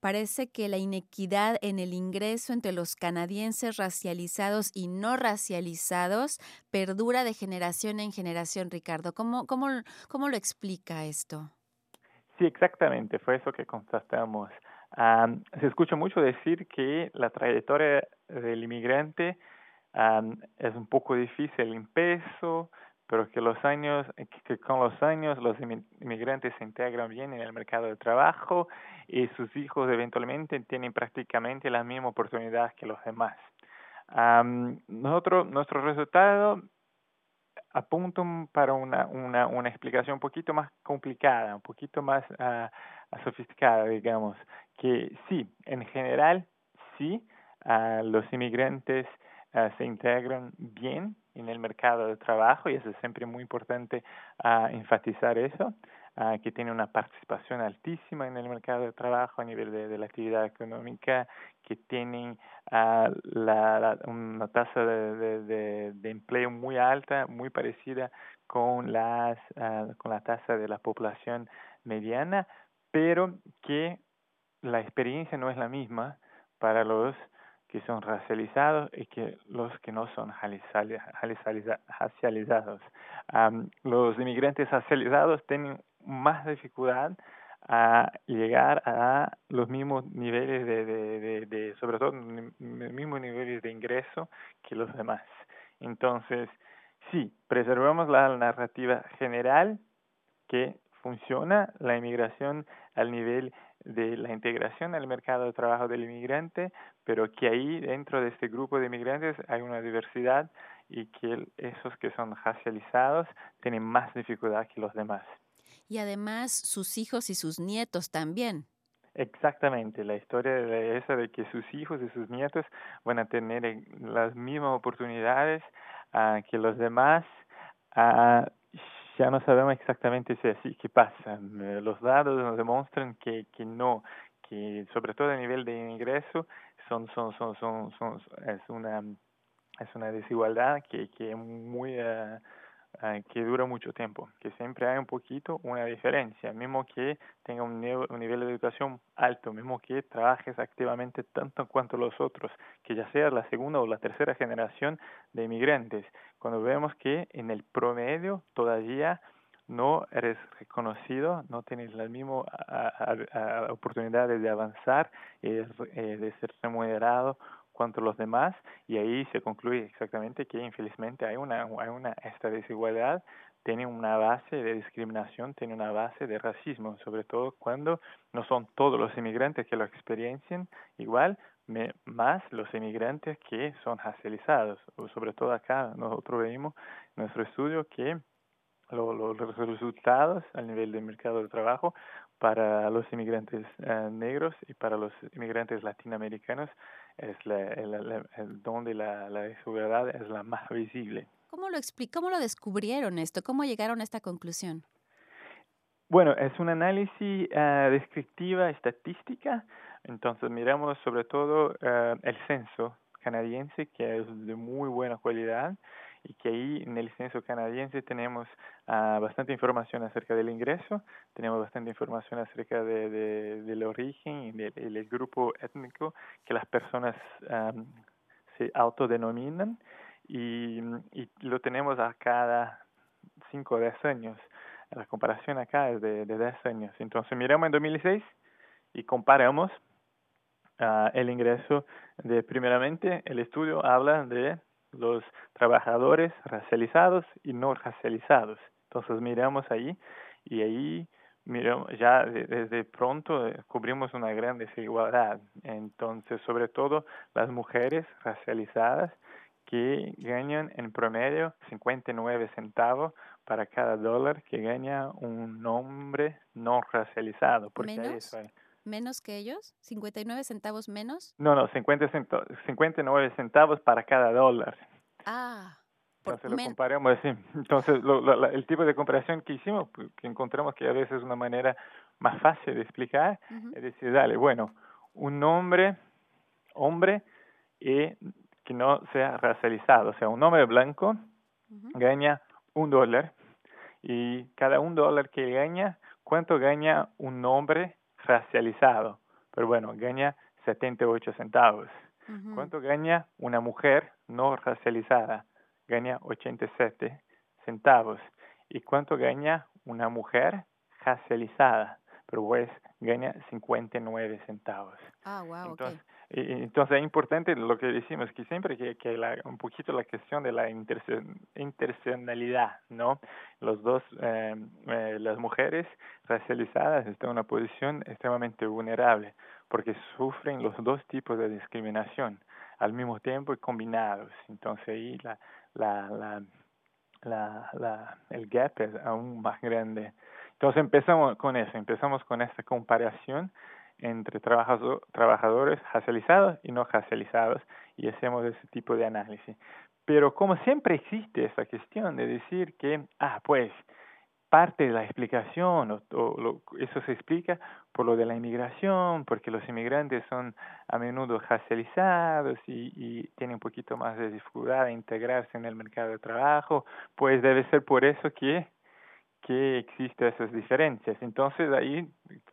Parece que la inequidad en el ingreso entre los canadienses racializados y no racializados perdura de generación en generación, Ricardo. ¿Cómo, cómo, cómo lo explica esto? Sí, exactamente, fue eso que constatamos. se escucha mucho decir que la trayectoria del inmigrante es un poco difícil en peso, pero que los años, que con los años los inmigrantes se integran bien en el mercado de trabajo y sus hijos eventualmente tienen prácticamente la misma oportunidad que los demás. nosotros, nuestro resultado apuntan para una, una, una explicación un poquito más complicada, un poquito más uh, sofisticada, digamos, que sí, en general, sí, uh, los inmigrantes uh, se integran bien en el mercado de trabajo y es siempre muy importante enfatizar eso. que tiene una participación altísima en el mercado de trabajo a nivel de, la actividad económica, que tienen la, una tasa de, de, de, empleo muy alta, muy parecida con, las, con la tasa de la población mediana, pero que la experiencia no es la misma para los que son racializados y que los que no son racializados. los inmigrantes racializados tienen más dificultad a llegar a los mismos niveles de, de, de, sobre todo los mismos niveles de ingreso que los demás. Entonces, sí, preservamos la narrativa general que funciona la inmigración al nivel de la integración al mercado de trabajo del inmigrante, pero que ahí dentro de este grupo de inmigrantes hay una diversidad y que esos que son racializados tienen más dificultad que los demás. Y además sus hijos y sus nietos también. Exactamente, la historia de esa de que sus hijos y sus nietos van a tener eh, las mismas oportunidades uh, que los demás. Uh, ya no sabemos exactamente si así que pasa. Eh, los datos nos demuestran que, que no, que sobre todo a nivel de ingreso son, son, son, son, son es una es una desigualdad que, que muy uh, que dura mucho tiempo, que siempre hay un poquito una diferencia, mismo que tenga un, nivel de educación alto, mismo que trabajes activamente tanto cuanto los otros, que ya sea la segunda o la tercera generación de inmigrantes, cuando vemos que en el promedio todavía no eres reconocido, no tienes las mismas oportunidades de avanzar, eh, de ser remunerado contra los demás y ahí se concluye exactamente que infelizmente hay una, hay una esta desigualdad tiene una base de discriminación, tiene una base de racismo, sobre todo cuando no son todos los inmigrantes que lo experiencian igual, me, más los inmigrantes que son racializados. Sobre todo acá nosotros vimos en nuestro estudio que los resultados a nivel del mercado de trabajo para los inmigrantes eh, negros y para los inmigrantes latinoamericanos es la, donde la, la desigualdad es la más visible. ¿Cómo lo, ¿Cómo lo descubrieron esto? ¿Cómo llegaron a esta conclusión? Bueno, es un análisis uh, descriptiva estadística, entonces miramos sobre todo uh, el censo canadiense, que es de muy buena calidad, y que ahí en el censo canadiense tenemos uh, bastante información acerca del ingreso, tenemos bastante información acerca de, de del origen y del, grupo étnico que las personas um, se autodenominan y, y lo tenemos a cada 5 o 10 años. La comparación acá es de, de 10 años. Entonces miramos en 2006 y comparamos uh, el ingreso de, primeramente, el estudio habla de los trabajadores racializados y no racializados. Entonces miramos ahí y ahí miramos, ya desde pronto eh, cubrimos una gran desigualdad. Entonces, sobre todo las mujeres racializadas que ganan en promedio 59 centavos para cada dólar que gana un hombre no racializado. Porque ¿Menos? ¿Menos que ellos? ¿59 centavos menos? No, no, 50 centavos, 59 centavos para cada dólar. Ah. Entonces lo comparamos así. Entonces lo, el tipo de comparación que hicimos, pues, que encontramos que a veces es una manera más fácil de explicar, es decir, dale, bueno, un hombre, hombre y que no sea racializado. O sea, un hombre blanco gana un dólar y cada un dólar que gana, ¿cuánto gana un hombre racializado? pero bueno, gana 78 centavos. ¿Cuánto gana una mujer no racializada? Gana 87 centavos. ¿Y cuánto gana una mujer racializada? Pero pues gana 59 centavos. Ah, wow, entonces, entonces es importante lo que decimos, que siempre que, que la, un poquito la cuestión de la interseccionalidad, ¿no? Los dos, eh, eh, las mujeres racializadas están en una posición extremadamente vulnerable porque sufren los dos tipos de discriminación al mismo tiempo y combinados. Entonces ahí la, la, la, la, la, el gap es aún más grande. Entonces empezamos con eso, empezamos con esta comparación entre trabajadores racializados y no racializados y hacemos ese tipo de análisis. Pero como siempre existe esa cuestión de decir que, ah, pues, parte de la explicación, o, eso se explica por lo de la inmigración, porque los inmigrantes son a menudo racializados y, y tienen un poquito más de dificultad de integrarse en el mercado de trabajo, pues debe ser por eso que, que existen esas diferencias. Entonces ahí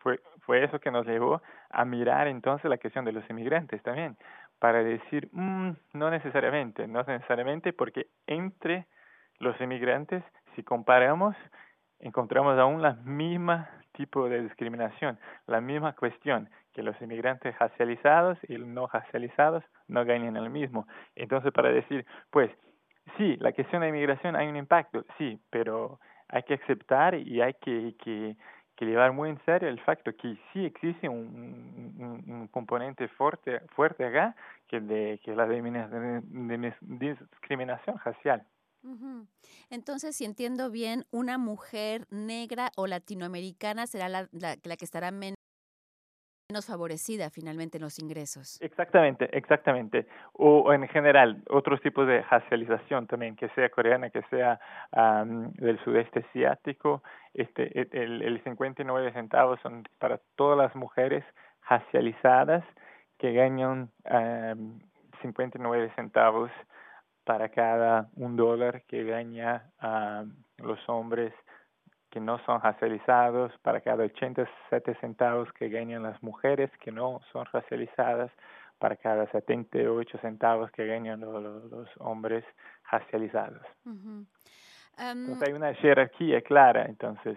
fue, fue eso que nos llevó a mirar entonces la cuestión de los inmigrantes también, para decir, mm, no necesariamente, no necesariamente porque entre los inmigrantes, si comparamos, encontramos aún la misma tipo de discriminación, la misma cuestión, que los inmigrantes racializados y no racializados no ganen el mismo. Entonces, para decir, pues, sí, la cuestión de inmigración hay un impacto, sí, pero hay que aceptar y hay que, que, que llevar muy en serio el facto que sí existe un, un, un componente fuerte, fuerte acá, que, de, que la discriminación racial. Entonces, si entiendo bien, una mujer negra o latinoamericana será la, la, que estará menos favorecida finalmente en los ingresos. Exactamente, exactamente. O, en general, otros tipos de racialización también, que sea coreana, que sea del sudeste asiático. Este, el, el 59 centavos son para todas las mujeres racializadas que ganan um, 59 centavos para cada un dólar que gana a los hombres que no son racializados, para cada 87 centavos que ganan las mujeres que no son racializadas, para cada 78 centavos que ganan los, hombres racializados. entonces hay una jerarquía clara, entonces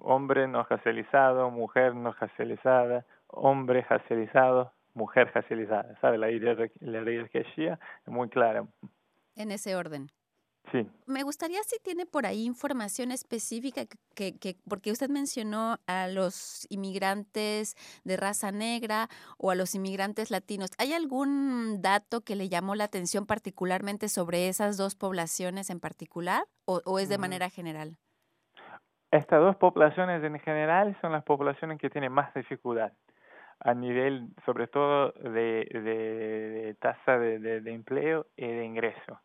hombre no racializado, mujer no racializada, hombre racializado, mujer racializada, ¿sabe? La jerarquía es muy clara. En ese orden. Sí. Me gustaría si tiene por ahí información específica que, que, porque usted mencionó a los inmigrantes de raza negra o a los inmigrantes latinos. ¿Hay algún dato que le llamó la atención particularmente sobre esas dos poblaciones en particular o, o es de mm. manera general? Estas dos poblaciones en general son las poblaciones que tienen más dificultad a nivel sobre todo de, de, tasa de, de, empleo y de ingreso.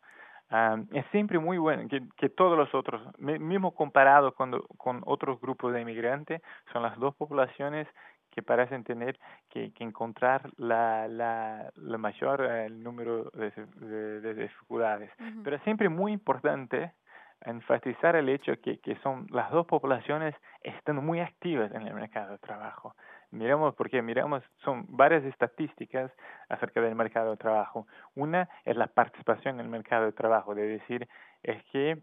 Es siempre muy bueno que, que todos los otros, mismo comparado con, con otros grupos de inmigrantes, son las dos poblaciones que parecen tener que, que encontrar la, la, la mayor eh, número de, de, dificultades. Pero es siempre muy importante enfatizar el hecho que, que son las dos poblaciones están muy activas en el mercado de trabajo. Miramos, porque miramos, son varias estadísticas acerca del mercado de trabajo. Una es la participación en el mercado de trabajo, de decir, es que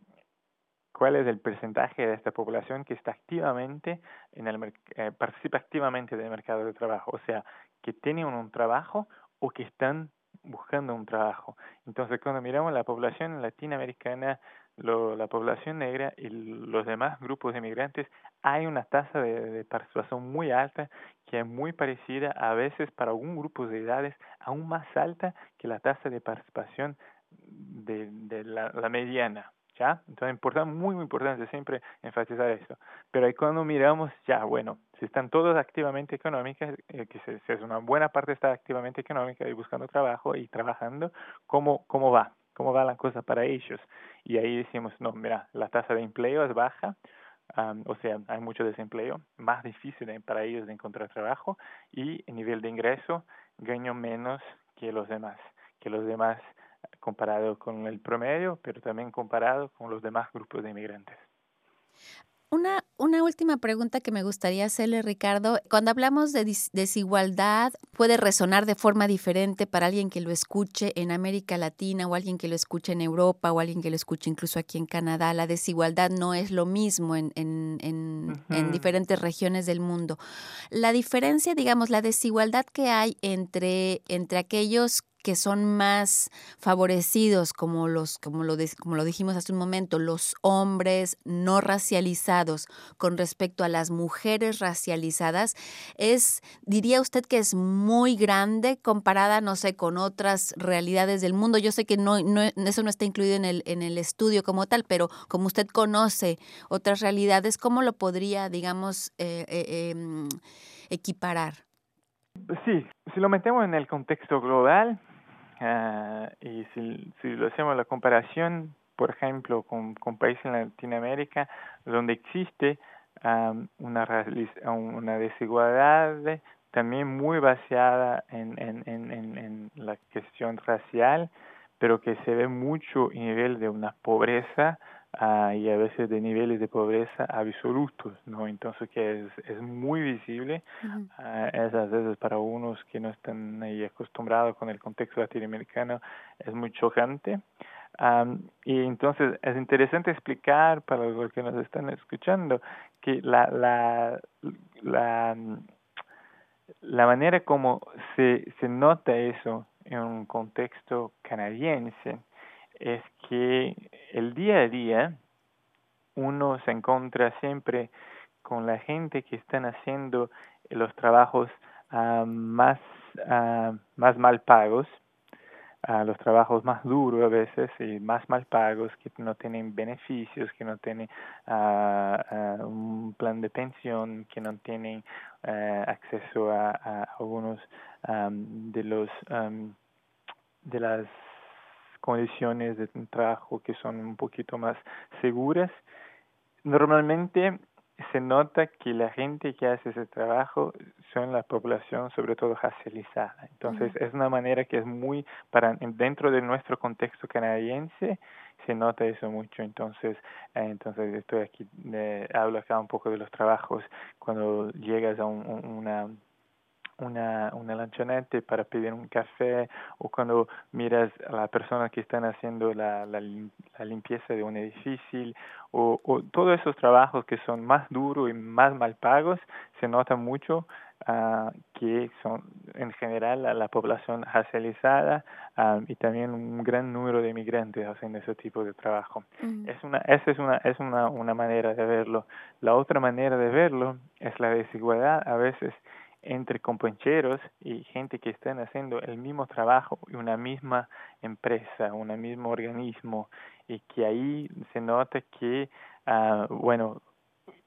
cuál es el porcentaje de esta población que está activamente en el eh, participa activamente del mercado de trabajo, o sea, que tiene un trabajo o que están buscando un trabajo. Entonces, cuando miramos la población latinoamericana, lo, la población negra y los demás grupos de migrantes, hay una tasa de, participación muy alta que es muy parecida a veces para algún grupo de edades aún más alta que la tasa de participación de, de la, la mediana. ¿Ya? Entonces, importante, muy, muy importante siempre enfatizar esto. Pero ahí cuando miramos, ya, bueno, si están todos activamente económicas, eh, que se, es una buena parte está activamente económica y buscando trabajo y trabajando, ¿cómo, cómo va? ¿Cómo va la cosa para ellos? Y ahí decimos, no, mira, la tasa de empleo es baja, o sea, hay mucho desempleo, más difícil para ellos de encontrar trabajo y el nivel de ingreso ganan menos que los demás, que los demás comparado con el promedio, pero también comparado con los demás grupos de inmigrantes. Una, una última pregunta que me gustaría hacerle, Ricardo. Cuando hablamos de desigualdad, puede resonar de forma diferente para alguien que lo escuche en América Latina o alguien que lo escuche en Europa o alguien que lo escuche incluso aquí en Canadá. La desigualdad no es lo mismo en, en, en, en diferentes regiones del mundo. La diferencia, digamos, la desigualdad que hay entre, entre aquellos que son más favorecidos, como, los, como, lo, como lo dijimos hace un momento, los hombres no racializados con respecto a las mujeres racializadas, es, diría usted que es muy grande comparada, no sé, con otras realidades del mundo. Yo sé que no, no eso no está incluido en el, en el estudio como tal, pero como usted conoce otras realidades, ¿cómo lo podría, digamos, eh, eh, em, equiparar? Sí, si lo metemos en el contexto global, Uh, y si, si lo hacemos la comparación, por ejemplo, con, con países en Latinoamérica, donde existe um, una, una desigualdad también muy basada en, en, en, en, la cuestión racial, pero que se ve mucho nivel de una pobreza uh, y a veces de niveles de pobreza absolutos, ¿no? Entonces que es, es muy visible, uh, esas veces para unos que no están ahí acostumbrados con el contexto latinoamericano es muy chocante. Um, y entonces es interesante explicar para los que nos están escuchando que la, la, la, la manera como se, se nota eso en un contexto canadiense es que el día a día uno se encuentra siempre con la gente que están haciendo los trabajos uh, más, uh, más mal pagos, uh, los trabajos más duros a veces y más mal pagos, que no tienen beneficios, que no tienen un plan de pensión, que no tienen acceso a, a algunos um, de los um, de las condiciones de trabajo que son un poquito más seguras. Normalmente se nota que la gente que hace ese trabajo son la población sobre todo racializada. Entonces es una manera que es muy para dentro de nuestro contexto canadiense se nota eso mucho. Entonces eh, entonces estoy aquí eh, hablo acá un poco de los trabajos cuando llegas a un, una una, una lanchonete para pedir un café o cuando miras a la persona que están haciendo la, la, la limpieza de un edificio o, o todos esos trabajos que son más duros y más mal pagos se nota mucho uh, que son en general la población racializada uh, y también un gran número de inmigrantes hacen ese tipo de trabajo. Mm. Es una, esa es una, es una, una manera de verlo. La otra manera de verlo es la desigualdad a veces entre compañeros y gente que están haciendo el mismo trabajo y una misma empresa, un mismo organismo y que ahí se nota que, uh, bueno,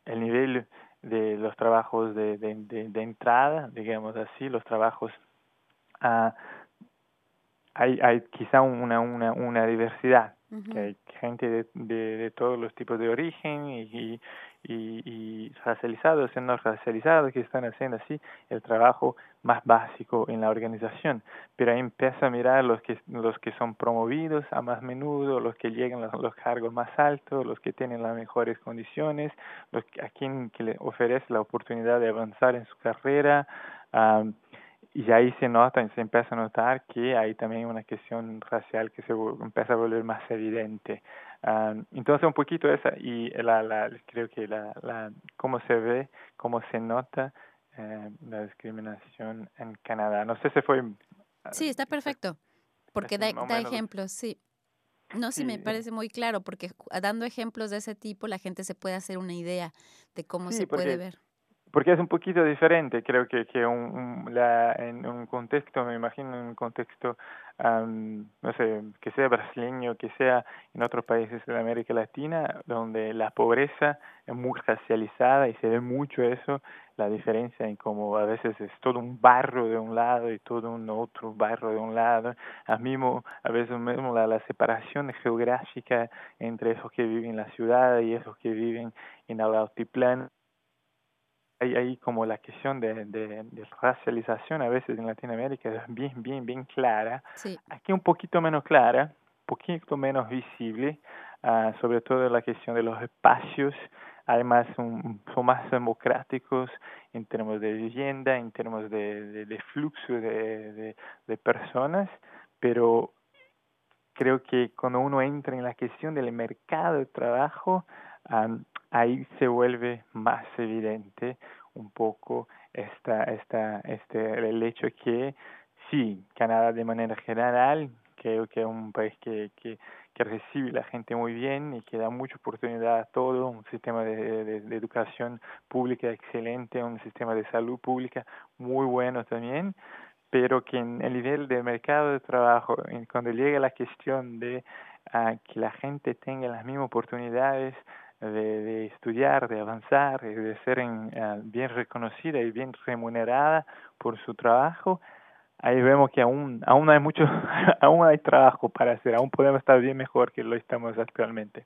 el nivel de los trabajos de, de, entrada, digamos así, los trabajos, uh, hay, hay quizá una, una, una diversidad, que hay gente de, de, todos los tipos de origen y, y, y, y racializados y no racializados que están haciendo así el trabajo más básico en la organización. Pero ahí empieza a mirar los que, los que son promovidos a más menudo, los que llegan a los, cargos más altos, los que tienen las mejores condiciones, los, a quien que le ofrece la oportunidad de avanzar en su carrera. Um, y ahí se nota, se empieza a notar que hay también una cuestión racial que se empieza a volver más evidente. Um, entonces un poquito esa y la, la creo que la, la cómo se ve, cómo se nota eh, la discriminación en Canadá. No sé si fue. Sí, está perfecto, porque da, da ejemplos, sí. No, sí, me parece muy claro, porque dando ejemplos de ese tipo la gente se puede hacer una idea de cómo se puede ver porque es un poquito diferente, creo que, que un, la, en un contexto, me imagino en un contexto, no sé, que sea brasileño, que sea en otros países de América Latina, donde la pobreza es muy racializada y se ve mucho eso, la diferencia en cómo a veces es todo un barro de un lado y todo un otro barro de un lado, a, mismo, a veces mismo la, la separación geográfica entre esos que viven en la ciudad y esos que viven en el altiplano hay, hay como la cuestión de, de, de, racialización a veces en Latinoamérica es bien, bien, bien clara. Sí. Aquí un poquito menos clara, un poquito menos visible, uh, sobre todo la cuestión de los espacios además son, son más democráticos en términos de vivienda, en términos de, de, flujo de, de, personas, pero creo que cuando uno entra en la cuestión del mercado de trabajo, ahí se vuelve más evidente un poco esta, esta, este, el hecho que sí, Canadá de manera general creo que es un país que, que, que recibe la gente muy bien y que da mucha oportunidad a todo, un sistema de, de, educación pública excelente, un sistema de salud pública muy bueno también, pero que en el nivel de mercado de trabajo, cuando llega la cuestión de uh, que la gente tenga las mismas oportunidades de, de estudiar, de avanzar, de ser en, uh, bien reconocida y bien remunerada por su trabajo, ahí vemos que aún, aún hay mucho, aún hay trabajo para hacer, aún podemos estar bien mejor que lo estamos actualmente.